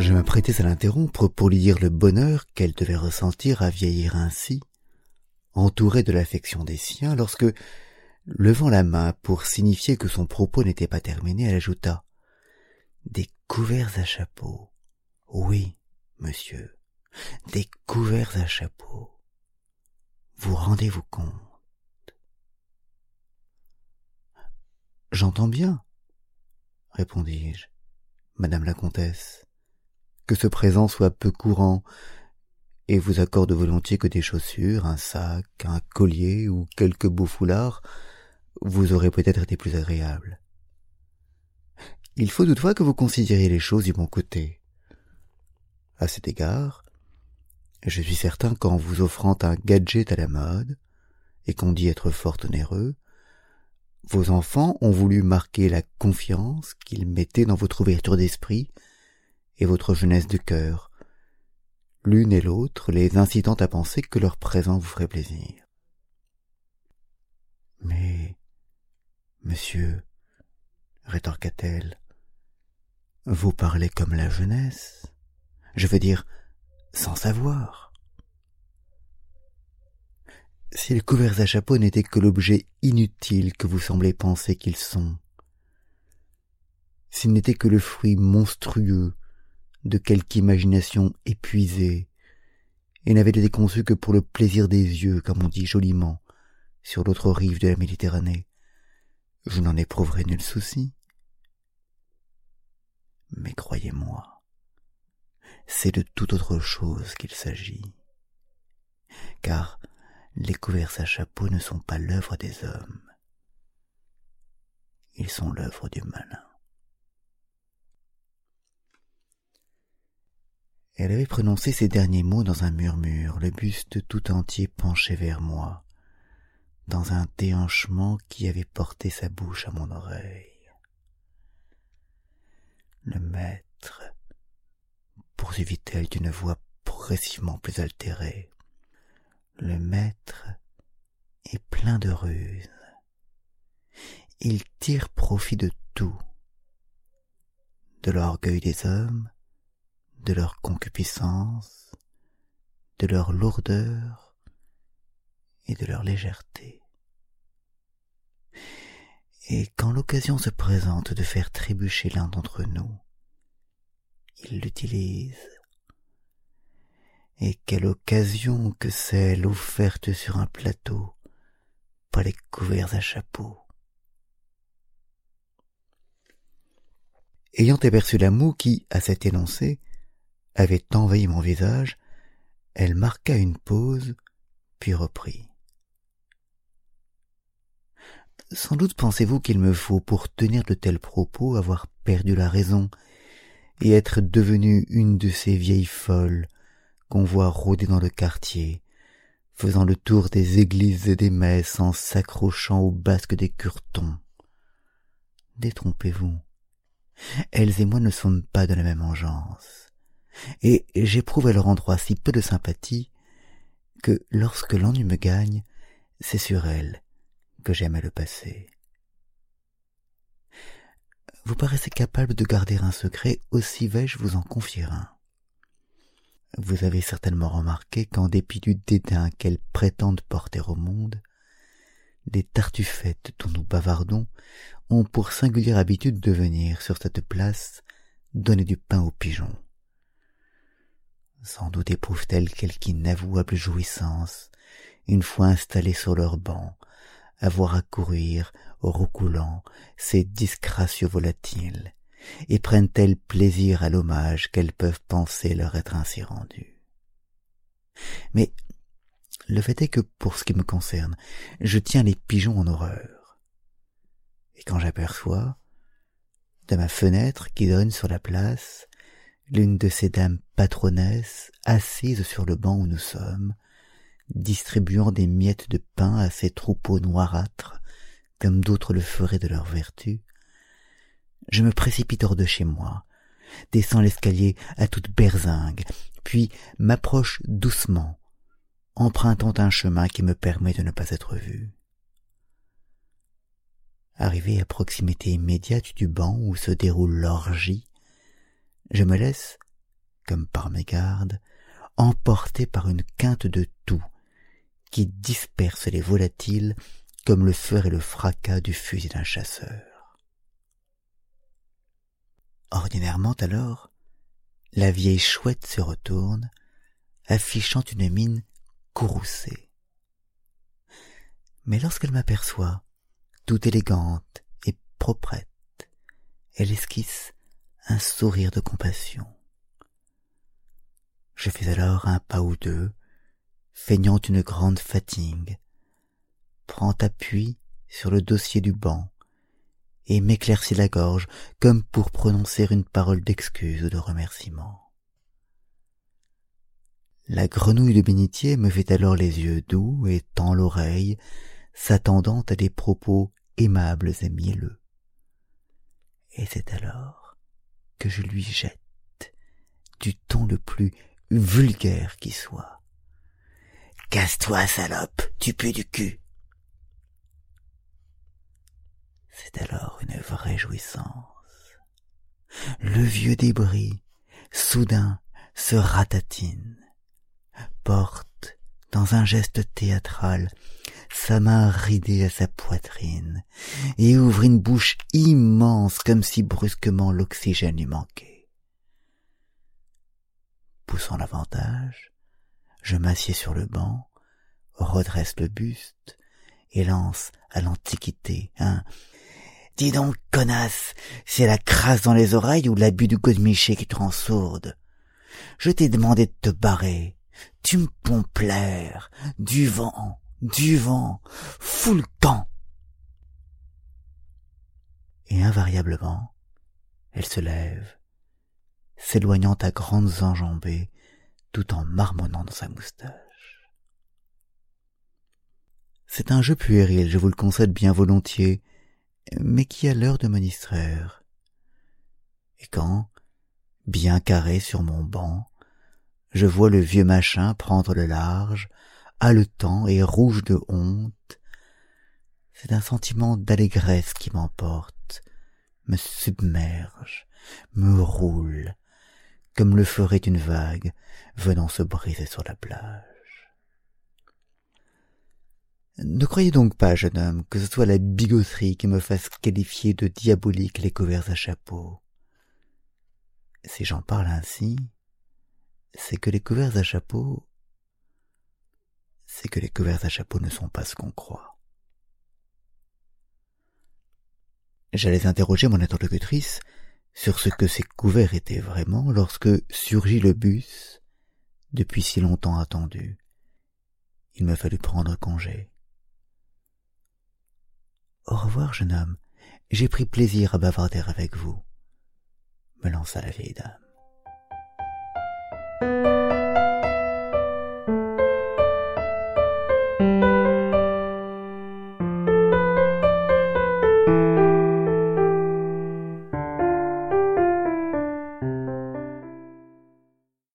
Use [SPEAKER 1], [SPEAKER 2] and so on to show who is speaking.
[SPEAKER 1] Je m'apprêtais à l'interrompre pour lui dire le bonheur qu'elle devait ressentir à vieillir ainsi, entourée de l'affection des siens, lorsque, levant la main pour signifier que son propos n'était pas terminé, elle ajouta Des couverts à chapeau. Oui, monsieur, des couverts à chapeau. Vous rendez-vous compte? J'entends bien, répondis-je, madame la comtesse que ce présent soit peu courant, et vous accorde volontiers que des chaussures, un sac, un collier ou quelques beaux foulards vous auraient peut-être été plus agréables. Il faut toutefois que vous considériez les choses du bon côté. À cet égard, je suis certain qu'en vous offrant un gadget à la mode, et qu'on dit être fort onéreux, vos enfants ont voulu marquer la confiance qu'ils mettaient dans votre ouverture d'esprit et votre jeunesse de cœur, l'une et l'autre les incitant à penser que leur présent vous ferait plaisir. Mais, monsieur, rétorqua-t-elle, vous parlez comme la jeunesse, je veux dire, sans savoir. Si les couverts à chapeau n'étaient que l'objet inutile que vous semblez penser qu'ils sont, s'ils n'étaient que le fruit monstrueux de quelque imagination épuisée, et n'avait été conçu que pour le plaisir des yeux, comme on dit joliment, sur l'autre rive de la Méditerranée, je n'en éprouverai nul souci. Mais croyez-moi, c'est de toute autre chose qu'il s'agit, car les couverts à chapeau ne sont pas l'œuvre des hommes, ils sont l'œuvre du malin. Elle avait prononcé ces derniers mots dans un murmure, le buste tout entier penché vers moi, dans un déhanchement qui avait porté sa bouche à mon oreille. Le maître, poursuivit-elle d'une voix progressivement plus altérée, le maître est plein de ruses. Il tire profit de tout, de l'orgueil des hommes, de leur concupiscence, de leur lourdeur et de leur légèreté. Et quand l'occasion se présente de faire trébucher l'un d'entre nous, il l'utilise. Et quelle occasion que celle offerte sur un plateau par les couverts à chapeau. Ayant aperçu la moue qui, à cet énoncé, avait envahi mon visage, elle marqua une pause, puis reprit. Sans doute pensez-vous qu'il me faut, pour tenir de tels propos, avoir perdu la raison, et être devenue une de ces vieilles folles qu'on voit rôder dans le quartier, faisant le tour des églises et des messes en s'accrochant aux basques des curtons. Détrompez-vous. Elles et moi ne sommes pas de la même engeance et j'éprouve à leur endroit si peu de sympathie que lorsque l'ennui me gagne, c'est sur elles que j'aime le passer. Vous paraissez capable de garder un secret, aussi vais-je vous en confier un. Vous avez certainement remarqué qu'en dépit du dédain qu'elles prétendent porter au monde, les tartufettes dont nous bavardons ont pour singulière habitude de venir sur cette place donner du pain aux pigeons. Sans doute éprouvent-elles quelque inavouable jouissance, une fois installées sur leur banc, à voir accourir, roucoulant, ces disgracieux volatiles, et prennent-elles plaisir à l'hommage qu'elles peuvent penser leur être ainsi rendu. Mais le fait est que, pour ce qui me concerne, je tiens les pigeons en horreur. Et quand j'aperçois, de ma fenêtre qui donne sur la place, l'une de ces dames patronnesses assises sur le banc où nous sommes, distribuant des miettes de pain à ces troupeaux noirâtres, comme d'autres le feraient de leur vertu, je me précipite hors de chez moi, descends l'escalier à toute berzingue, puis m'approche doucement, empruntant un chemin qui me permet de ne pas être vu. Arrivé à proximité immédiate du banc où se déroule l'orgie, je me laisse, comme par mégarde, emporter par une quinte de tout qui disperse les volatiles comme le ferait le fracas du fusil d'un chasseur. Ordinairement alors, la vieille chouette se retourne, affichant une mine courroucée. Mais lorsqu'elle m'aperçoit, toute élégante et proprette, elle esquisse un sourire de compassion. Je fais alors un pas ou deux, feignant une grande fatigue, prend appui sur le dossier du banc, et m'éclaircit la gorge comme pour prononcer une parole d'excuse ou de remerciement. La grenouille de bénitier me fait alors les yeux doux et tend l'oreille, s'attendant à des propos aimables et mielleux. Et c'est alors que je lui jette, du ton le plus vulgaire qui soit. Casse-toi, salope, tu pues du cul. C'est alors une vraie jouissance. Le vieux débris, soudain, se ratatine, porte, dans un geste théâtral, sa main ridée à sa poitrine, et ouvre une bouche immense comme si brusquement l'oxygène lui manquait. Poussant l'avantage, je m'assieds sur le banc, redresse le buste, et lance à l'antiquité un Dis donc, connasse, c'est la crasse dans les oreilles ou l'abus du godemiché qui te rend sourde? Je t'ai demandé de te barrer. Tu me pompes l'air. Du vent, du vent, fous le camp. Et invariablement, elle se lève, s'éloignant à grandes enjambées, tout en marmonnant dans sa moustache. C'est un jeu puéril, je vous le concède bien volontiers, mais qui a l'heure de me distraire. Et quand, bien carré sur mon banc, je vois le vieux machin prendre le large, haletant et rouge de honte, c'est un sentiment d'allégresse qui m'emporte, me submerge, me roule, comme le ferait une vague venant se briser sur la plage. Ne croyez donc pas, jeune homme, que ce soit la bigoterie qui me fasse qualifier de diabolique les couverts à chapeau. Si j'en parle ainsi, c'est que les couverts à chapeau, c'est que les couverts à chapeau ne sont pas ce qu'on croit. J'allais interroger mon interlocutrice sur ce que ces couverts étaient vraiment lorsque surgit le bus, depuis si longtemps attendu. Il me fallut prendre congé. Au revoir, jeune homme. J'ai pris plaisir à bavarder avec vous, me lança la vieille dame.